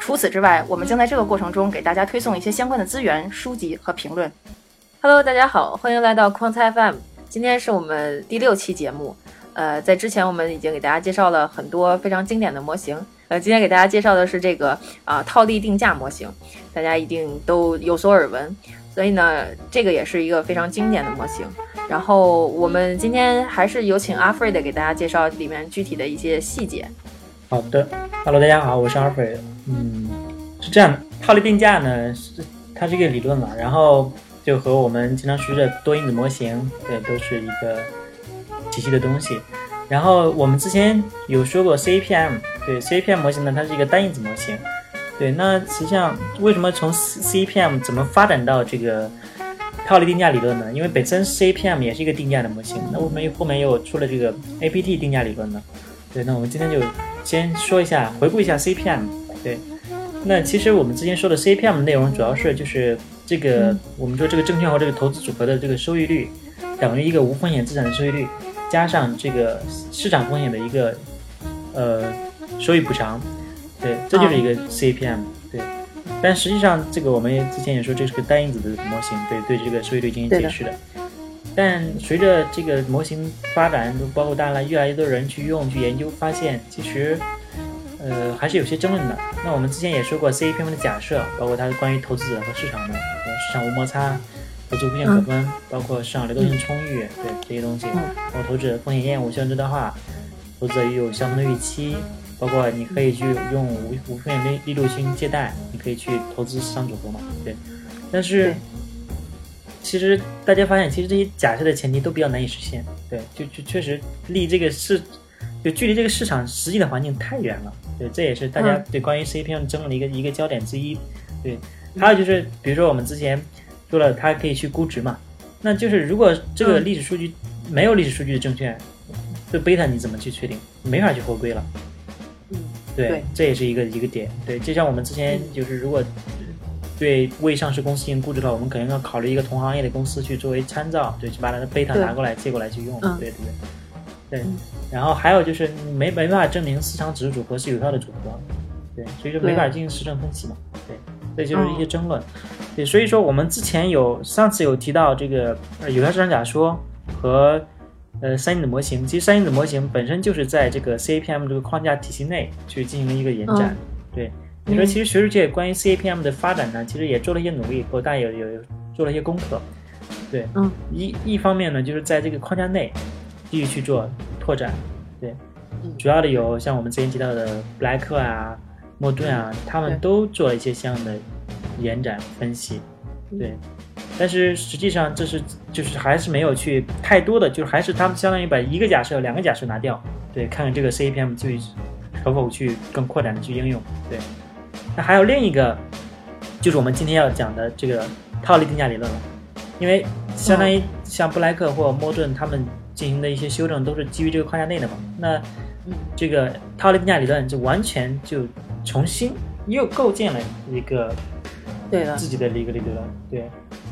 除此之外，我们将在这个过程中给大家推送一些相关的资源、书籍和评论。Hello，大家好，欢迎来到框菜 FM。今天是我们第六期节目。呃，在之前我们已经给大家介绍了很多非常经典的模型。呃，今天给大家介绍的是这个啊套利定价模型，大家一定都有所耳闻。所以呢，这个也是一个非常经典的模型。然后我们今天还是有请阿 Fred 给大家介绍里面具体的一些细节。好的，Hello，大家好，我是阿 Fred。嗯，是这样的，套利定价呢是它是一个理论嘛，然后就和我们经常说的多因子模型，对，都是一个。体系的东西，然后我们之前有说过 CAPM，对 CAPM 模型呢，它是一个单因子模型，对，那实际上为什么从 CAPM 怎么发展到这个套利定价理论呢？因为本身 CAPM 也是一个定价的模型，那我们又后面又出了这个 APT 定价理论呢？对，那我们今天就先说一下，回顾一下 CAPM，对，那其实我们之前说的 CAPM 内容主要是就是这个我们说这个证券和这个投资组合的这个收益率等于一个无风险资产的收益率。加上这个市场风险的一个呃收益补偿，对，这就是一个 CAPM，对。但实际上，这个我们之前也说这是个单因子的模型，对，对这个收益率进行解释的。但随着这个模型发展，包括当然越来越多人去用、去研究，发现其实呃还是有些争论的。那我们之前也说过 CAPM 的假设，包括它关于投资者和市场的市场无摩擦。投资无限可分，包括市场流动性充裕，对这些东西，包括投资者风险厌恶、效应最大化，投资者也有相同的预期，包括你可以去用无无风险利利率去借贷，你可以去投资市场组合嘛，对。但是其实大家发现，其实这些假设的前提都比较难以实现，对，就就确实利这个市就距离这个市场实际的环境太远了，对，这也是大家对关于 CPM 争论的一个一个焦点之一，对。还有就是，比如说我们之前。说了，它可以去估值嘛？那就是如果这个历史数据没有历史数据的证券，这贝塔你怎么去确定？没法去合规了。嗯，对，这也是一个一个点。对，就像我们之前就是如果对未上市公司进行估值的话，我们肯定要考虑一个同行业的公司去作为参照，对，去把它的贝塔拿过来借过来去用。对对对。对，然后还有就是没没办法证明市场指数组合是有效的组合，对，所以说没法进行实证分析嘛。对，这就是一些争论。对，所以说我们之前有上次有提到这个呃有效市场假说和呃三因子模型，其实三因子模型本身就是在这个 CAPM 这个框架体系内去进行了一个延展。对，你说其实学术界关于 CAPM 的发展呢，其实也做了一些努力，和大家有有做了一些功课。对，嗯，一一方面呢，就是在这个框架内继续去做拓展。对，主要的有像我们之前提到的布莱克啊、莫顿啊，他们都做了一些相应的。延展分析，对，但是实际上这是就是还是没有去太多的，就是还是他们相当于把一个假设、两个假设拿掉，对，看看这个 CAPM 就可否去更扩展的去应用，对。那还有另一个，就是我们今天要讲的这个套利定价理论了，因为相当于像布莱克或莫顿他们进行的一些修正都是基于这个框架内的嘛，那这个套利定价理论就完全就重新又构建了一个。对的，自己的一个理论，对，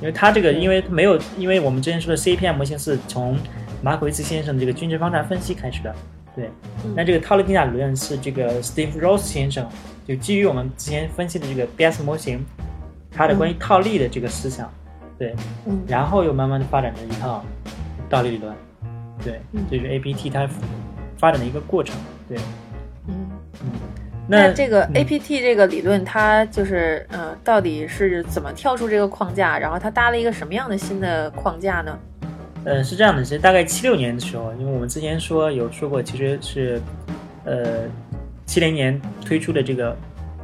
因为它这个，因为没有，因为我们之前说的 CAPM 模型是从马可维茨先生的这个均值方差分析开始的，对，那这个套利定价理论是这个 Steve Ross 先生就基于我们之前分析的这个 BS 模型，它的关于套利的这个思想，对，然后又慢慢的发展成一套套利理论，对，这是 APT 它发展的一个过程，对，嗯。嗯。那这个 A P T 这个理论，它就是呃，到底是怎么跳出这个框架，然后它搭了一个什么样的新的框架呢？呃，是这样的，其实大概七六年的时候，因为我们之前说有说过，其实是呃七零年推出的这个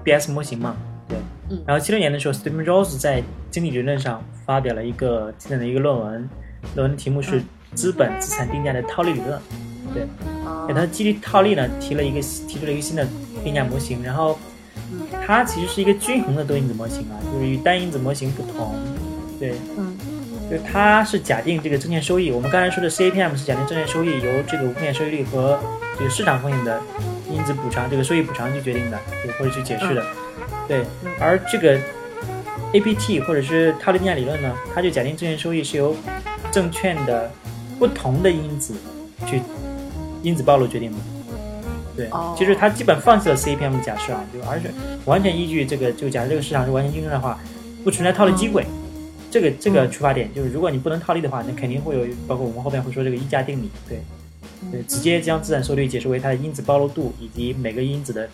B S 模型嘛，对，嗯，然后七六年的时候，Stephen Rose 在经济理论上发表了一个经典的一个论文，论文题目是资本资产定价的套利理论，对，给它基于套利呢提了一个提出了一个新的。定价模型，然后它其实是一个均衡的多因子模型啊，就是与单因子模型不同。对，嗯，就是它是假定这个证券收益，我们刚才说的 CAPM 是假定证券收益由这个无风险收益率和这个市场风险的因子补偿，这个收益补偿去决定的，对，或者去解释的。对，而这个 APT 或者是套利定价理论呢，它就假定证券收益是由证券的不同的因子去因子暴露决定的。对，哦其实他基本放弃了 CPM 的假设啊，就而且完全依据这个，就假设这个市场是完全竞争的话，不存在套利机会。这个这个出发点就是，如果你不能套利的话，那肯定会有，包括我们后面会说这个溢价定理，对，对，直接将资产收益率解释为它的因子暴露度以及每个因子的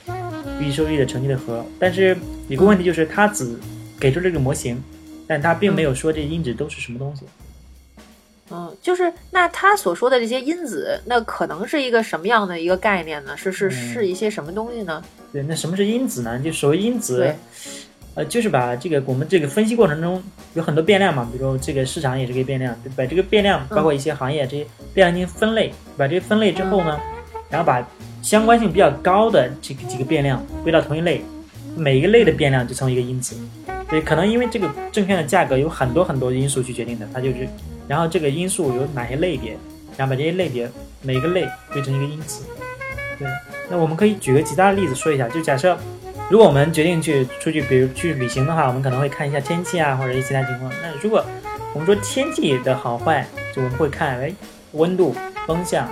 预期收益率的乘积的和。但是有个问题就是，它只给出这个模型，但它并没有说这因子都是什么东西。嗯，就是那他所说的这些因子，那可能是一个什么样的一个概念呢？是是嗯是一些什么东西呢？对，那什么是因子呢？就所谓因子，呃，就是把这个我们这个分析过程中有很多变量嘛，比如说这个市场也是个变量，对把这个变量包括一些行业这些变量进行分类，把这些分类之后呢，然后把相关性比较高的这个几个变量归到同一类，每一个类的变量就成为一个因子。对，可能因为这个证券的价格有很多很多因素去决定的，它就是，然后这个因素有哪些类别，然后把这些类别每一个类归成一个因子。对，那我们可以举个其他的例子说一下，就假设如果我们决定去出去，比如去旅行的话，我们可能会看一下天气啊，或者一些其他情况。那如果我们说天气的好坏，就我们会看，哎，温度、风向、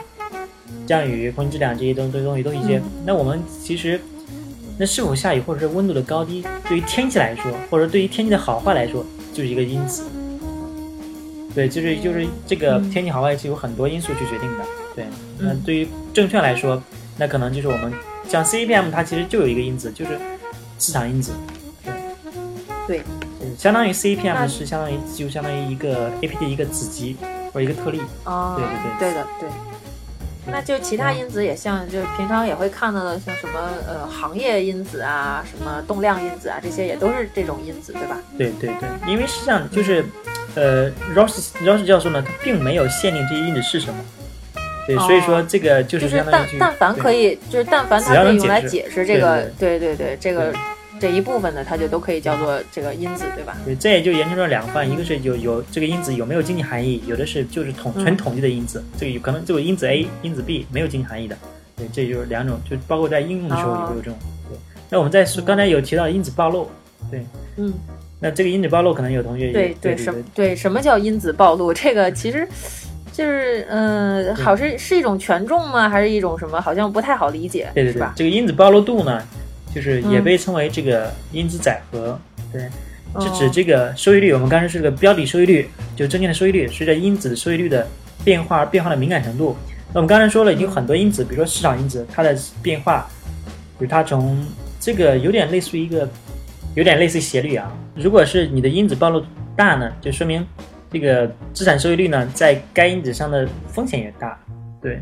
降雨、空气质量这些东这些东西都一些。那我们其实，那是否下雨或者是温度的高低，对于天气来说，或者对于天气的好坏来说，就是一个因子。对，就是就是这个嗯天气好坏是有很多因素去决定的。对，那对于证券来说，那可能就是我们像 CPM，它其实就有一个因子，就是市场因子。对，对，相当于 CPM 是相当于就相当于一个 APT 一个子集或者一个特例。啊，对对对对的，对。那就其他因子也像，就是平常也会看到的，像什么呃行业因子啊，什么动量因子啊，这些也都是这种因子，对吧？对对对，因为实际上就是，呃，Ross Ross 教授呢，他并没有限定这些因子是什么。对，所以说这个就就是是相当于去但但凡可以，就是但凡它能可以用来解释这个，对对对对，这个这一部分的，它就都可以叫做这个因子，对吧？对，这也就研究了两范，一个是有有这个因子有没有经济含义，有的是就是统嗯纯统计的因子，这个有可能这个因子 A、因子 B 没有经济含义的，对，这就是两种，就包括在应用的时候也会有这种。对，那我们在说，刚才有提到因子暴露，对，嗯，那这个因子暴露可能有同学对对什对什么叫因子暴露？这个其实就是嗯、好是是一种权重吗？还是一种什么？好像不太好理解，对对对？这个因子暴露度呢，就是也嗯被称为这个因子载荷，对，是指哦这个收益率。我们刚才是个标的收益率，就证券的收益率，随着因子的收益率的变化而变化的敏感程度。那我们刚才说了，已经有很多因子，比如说市场因子，它的变化，比如它从这个有点类似于一个，有点类似斜率啊。如果是你的因子暴露大呢，就说明这个资产收益率呢，在该因子上的风险也大。对，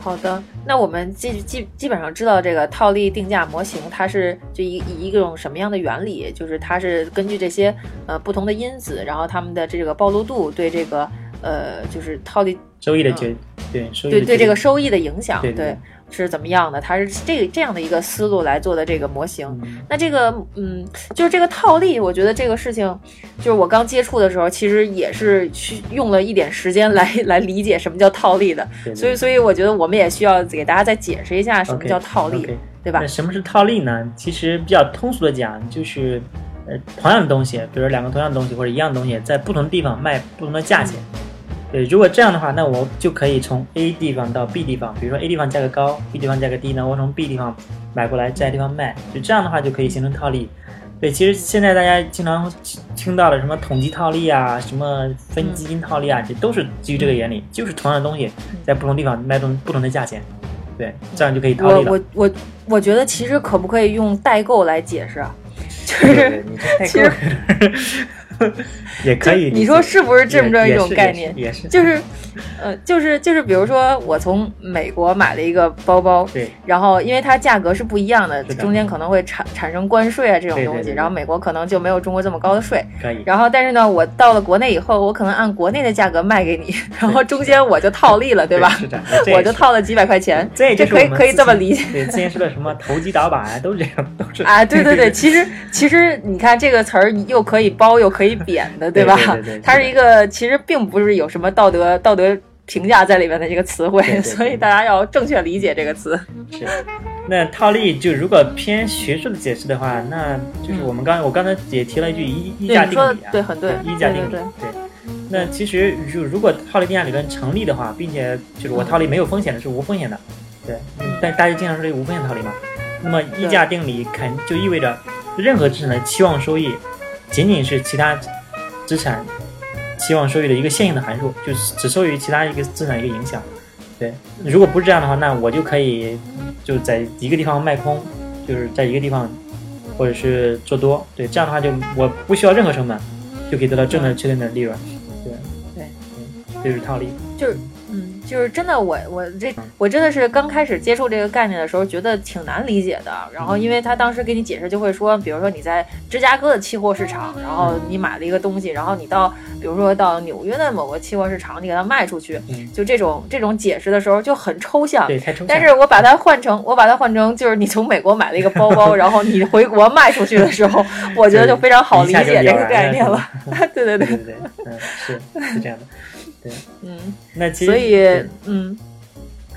好的，那我们基基基本上知道这个套利定价模型，它是就一以一种什么样的原理？就是它是根据这些呃不同的因子，然后它们的这个暴露度对这个呃就是套利收益的决，对收益对对这个收益的影响，对对是怎么样的？它是这个这样的一个思路来做的这个模型。嗯那这个嗯，就是这个套利，我觉得这个事情，就是我刚接触的时候，其实也是去用了一点时间来 来理解什么叫套利的。所以，所以我觉得我们也需要给大家再解释一下什么叫套利对吧那？什么是套利呢？其实比较通俗的讲，就是呃同样的东西，比如两个同样的东西或者一样的东西，在不同的地方卖不同的价钱。对，如果这样的话，那我就可以从 A 地方到 B 地方，比如说 A 地方价格高，B 地方价格低呢，我从 B 地方买过来，在地方卖，就这样的话就可以形成套利。对，其实现在大家经常听到的什么统计套利啊，什么分基金套利啊，这都是基于这个原理，就是同样的东西在不同地方卖同不同的价钱，对，这样就可以套利了。我我我觉得其实可不可以用代购来解释啊？就是 其实 也可以。你说是不是这么着一种概念？也是，也是就是，呃，就是就是，比如说我从美国买了一个包包，对然后因为它价格是不一样的，的中间可能会产产生关税啊这种东西，对对对对然后美国可能就没有中国这么高的税。可以。然后，但是呢，我到了国内以后，我可能按国内的价格卖给你，然后中间我就套利了，对吧？是的，我就套了几百块钱，这可以可以这么理解。对，之前说的什么 投机倒把啊，都是这样，都是啊，对对对，其实其实你看这个词儿又可以包又可以贬的，吧？对对对 对它是一个其实并不是有什么道德道德评价在里面的一个词汇，所以大家要正确理解这个词。是。那套利就如果偏学术的解释的话，那就是我们刚我刚才也提了一句一一价定理啊，对很对，一价定理对。那其实如如果套利定价理论成立的话，并且就是我套利没有风险的，是无风险的，对。但大家经常说这个无风险套利嘛，那么溢价定理肯就意味着任何资产的期望收益仅仅是其他资产期望收益的一个线性的函数，就是只受于其他一个资产一个影响。对，如果不是这样的话，那我就可以就在一个地方卖空，就是在一个地方或者是做多，对，这样的话就我不需要任何成本就可以得到正的确定的利润。对对嗯，这就是套利。就是嗯，就是真的，我我这我真的是刚开始接触这个概念的时候，觉得挺难理解的。然后，因为他当时给你解释，就会说，比如说你在芝加哥的期货市场，然后你买了一个东西，然后你到，比如说到纽约的某个期货市场，你给它卖出去，嗯就这种这种解释的时候就很抽象。对，太抽象。但是我把它换成，我把它换成，就是你从美国买了一个包包，然后你回国卖出去的时候，我觉得就非常好理解这个概念了。对对对对对对，嗯，是是这样的。对，嗯，那其实所以嗯。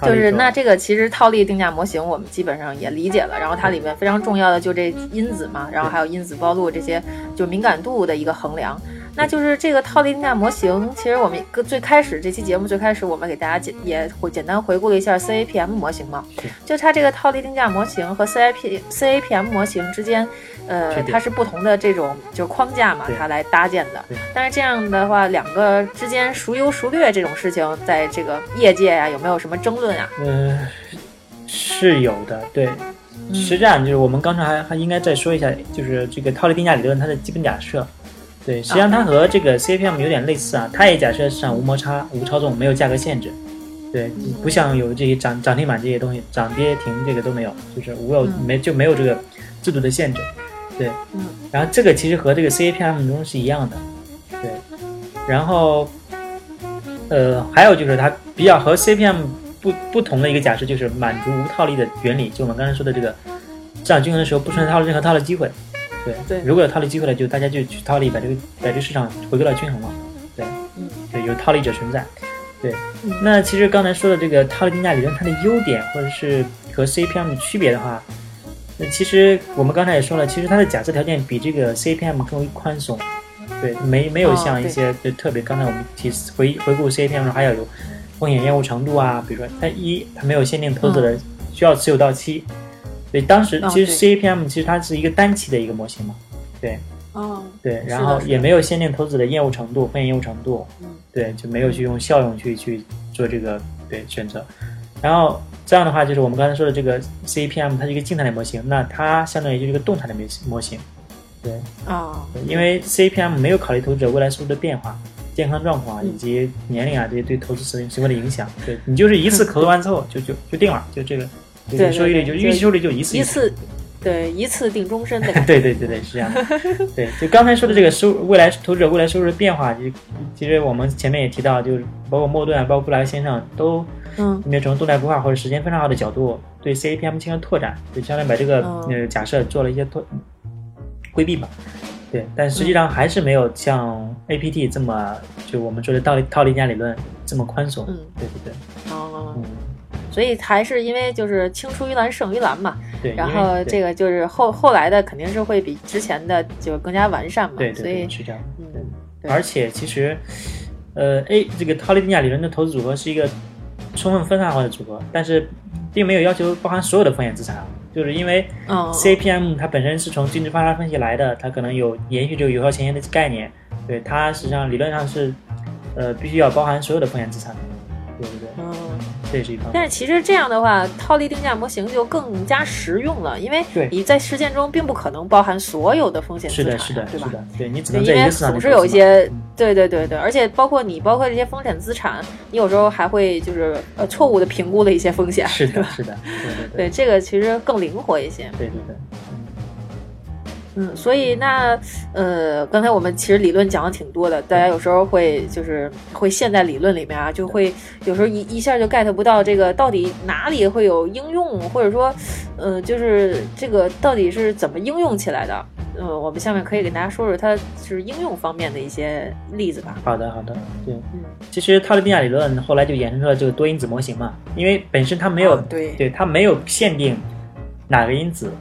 就是那这个其实套利定价模型我们基本上也理解了，然后它里面非常重要的就这因子嘛，然后还有因子暴露这些就敏感度的一个衡量。那就是这个套利定价模型，其实我们最开始这期节目最开始我们给大家简也回简单回顾了一下 CAPM 模型嘛，就它这个套利定价模型和 CIP CAPM 模型之间，呃，它是不同的这种就是框架嘛，它来搭建的。但是这样的话，两个之间孰优孰劣这种事情，在这个业界呀、有没有什么争论啊？嗯、是有的，对。实际上就是我们刚才还还应该再说一下，就是这个套利定价理论它的基本假设。对，实际上它和这个 CAPM 有点类似啊，它也假设市场无摩擦、无操纵、没有价格限制。对，不像有这些涨涨停板这些东西，涨跌停这个都没有，就是无有没就没有这个制度的限制。对，嗯，然后这个其实和这个 CAPM 中是一样的。对，然后呃，还有就是它比较和 CAPM 不不同的一个假设，就是满足无套利的原理，就我们刚才说的这个市场均衡的时候不存在套利任何套利机会。对，对如果有套利机会了，就大家就去套利，把这个把这个市场回归到均衡了。对，嗯，对，有套利者存在。对，嗯那其实刚才说的这个套利定价理论，它的优点或者是和 CAPM 的区别的话，那其实我们刚才也说了，其实它的假设条件比这个 CAPM 更为宽松。对，没没有哦像一些就特别，刚才我们提回回顾 CAPM 中还要有风险厌恶程度啊，比如说它一它没有限定投资人需要持有到期。对，当时哦其实 CAPM 其实它是一个单期的一个模型嘛，对哦，对，然后也没有限定投资的厌恶程度、风险厌恶程度，嗯对，就没有去用效用去去做这个对选择。然后这样的话，就是我们刚才说的这个 CAPM，它是一个静态的模型，那它相当于就是一个动态的模型模型。对，哦，对因为 CAPM 没有考虑投资者未来收入的变化、健康状况以及年龄啊这些对投资行行为的影响。对你就是一次 投资完之后就就就定了，就这个，收益率就预期收益率就一次一次，对，一次定终身的感觉。对对对对，是这样的。对，就刚才说的这个收未来投资者未来收入的变化，其实其实我们前面也提到，就是包括莫顿啊，包括布莱先生都嗯没有从动态规划或者时间分散化的角度对 CAPM 进行拓展，就相当于把这个、嗯呃假设做了一些拓规避吧。对，但实际上还是没有像 APT 这么就我们说的套利套利价理论这么宽松。嗯对对对，哦，嗯，所以还是因为就是青出于蓝胜于蓝嘛，对。然后这个就是后后来的肯定是会比之前的就更加完善嘛，对对所以对是这样。嗯，对而且其实，呃，A 这个套利定价理论的投资组合是一个充分分散化的组合，但是并没有要求包含所有的风险资产啊，就是因为嗯 CAPM 它本身是从均值发展分析来的，它可能有延续这个有效前沿的概念，对它实际上理论上是，呃，必须要包含所有的风险资产的，对不对？嗯，这是一方面。但是其实这样的话，套利定价模型就更加实用了，因为你在实践中并不可能包含所有的风险资产，是的，是的，对吧？是的，对你只对，因为总是有一些，对对对对，而且包括你，包括这些风险资产，你有时候还会就是呃错误的评估了一些风险，是的？是的，对对对，这个其实更灵活一些。对对对，嗯，所以那呃，刚才我们其实理论讲的挺多的，大家有时候会就是会陷在理论里面啊，就会有时候一一下就 get 不到这个到底哪里会有应用，或者说，呃，就是这个到底是怎么应用起来的。嗯，我们下面可以给大家说说它就是应用方面的一些例子吧。好的好的，对。嗯，其实套利定价理论后来就衍生出了这个多因子模型嘛，因为本身它没有、哦对对它没有限定哪个因子，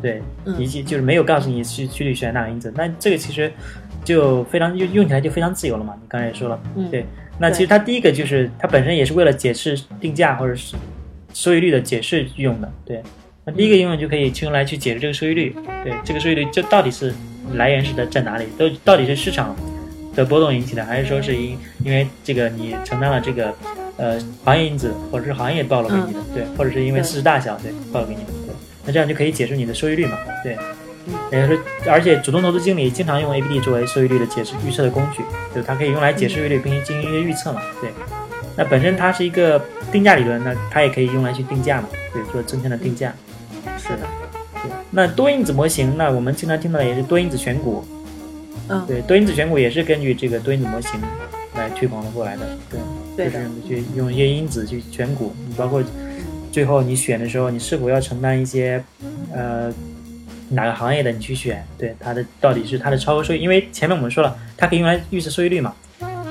对，嗯以及就是没有告诉你去去选哪个因子，那这个其实就非常用用起来就非常自由了嘛。你刚才也说了，嗯对，那其实它第一个就是它本身也是为了解释定价或者是收益率的解释用的，对。那第一个应用就可以去用来去解释这个收益率，对，这个收益率就到底是来源是在在哪里，都到底是市场的波动引起的，还是说是因因为这个你承担了这个呃行业因子，或者是行业暴露给你的，对，或者是因为市值大小对暴露给你的，对，那这样就可以解释你的收益率嘛，对。嗯。也就是说，而且主动投资经理经常用 ABD 作为收益率的解释预测的工具，就它可以用来解释收益率并进行一些预测嘛，对。那本身它是一个定价理论，那它也可以用来去定价嘛，对，做正向的定价。是的，对，那多因子模型，那我们经常听到的也是多因子选股，嗯，对，多因子选股也是根据这个多因子模型来推广的过来的，对，对就是你去用一些因子去选股，你包括最后你选的时候，你是否要承担一些呃哪个行业的你去选，对它的到底是它的超额收益，因为前面我们说了，它可以用来预测收益率嘛，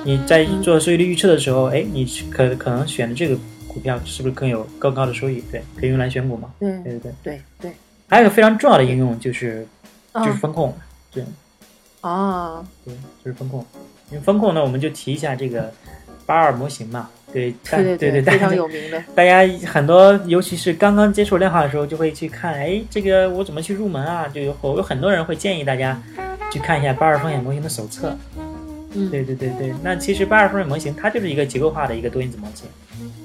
你在做收益率预测的时候，哎，你可可能选的这个股票是不是更有更高的收益？对，可以用来选股嘛，对对对对。对对，还有一个非常重要的应用就是就是啊风控，对。啊，对，就是风控。因为风控呢，我们就提一下这个八二模型嘛，对，对对对非常有名的，大家很多，尤其是刚刚接触量化的时候，就会去看，哎，这个我怎么去入门啊？就有有很多人会建议大家去看一下八二风险模型的手册。嗯，对对对对，那其实八二风险模型它就是一个结构化的一个多因子模型。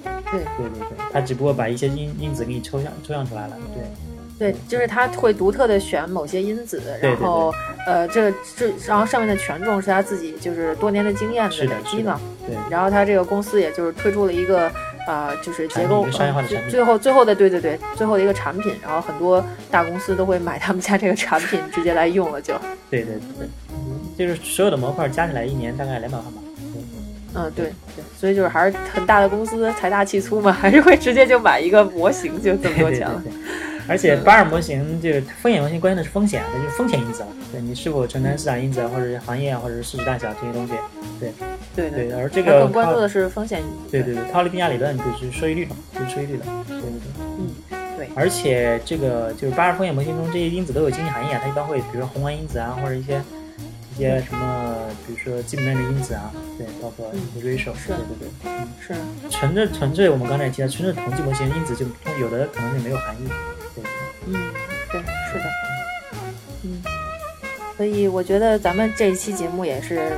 对对对对，它只不过把一些因因子给你抽象抽象出来了。对。对，就是他会独特的选某些因子，对然后呃，这这然后上面的权重是他自己就是多年的经验的累积嘛，对然后他这个公司也就是推出了一个啊、呃就是结构产品一个商业化的产品呃最最后最后的对对对，最后的一个产品，然后很多大公司都会买他们家这个产品直接来用了就，对对对，嗯就是所有的模块加起来一年大概两百万吧。嗯对对，所以就是还是很大的公司财大气粗嘛，还是会直接就买一个模型就这么多对对钱了，对。而且八二模型就是风险模型，关键的是风险，那就是风险因子了。对你是否承担市场因子啊，或者是行业啊，或者是市值大小这些东西。对对，对，而这个更关注的是风险，对对对，套利定价理论就是收益率嘛，就是收益率的。对对对。嗯对而且这个就是八二风险模型中这些因子都有经济含义啊，它一般会比如说宏观因子啊，或者一些一些什么，比如说基本面的因子啊，对，包括一些 ratio，、是对对对。嗯是纯粹纯粹，我们刚才也提到，纯粹统计模型因子就有的可能就没有含义。对，嗯，对，是的，嗯，所以我觉得咱们这一期节目也是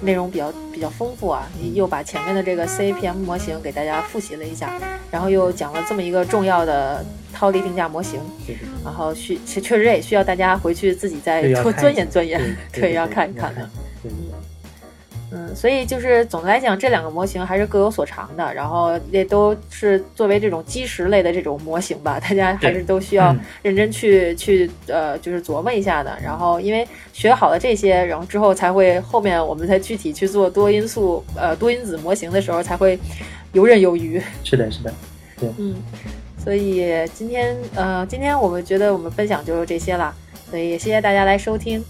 内容比较比较丰富啊，又把前面的这个 CAPM 模型给大家复习了一下，然后又讲了这么一个重要的套利定价模型，然后需确确实也需要大家回去自己再多钻研钻研，对对要看一看的。所以就是总的来讲，这两个模型还是各有所长的，然后也都是作为这种基石类的这种模型吧，大家还是都需要嗯认真去、去呃，就是琢磨一下的。然后因为学好了这些，然后之后才会后面我们才具体去做多因素呃多因子模型的时候，才会游刃有余。是的，是的，对嗯，所以今天呃，今天我们觉得我们分享就是这些了，所以也谢谢大家来收听。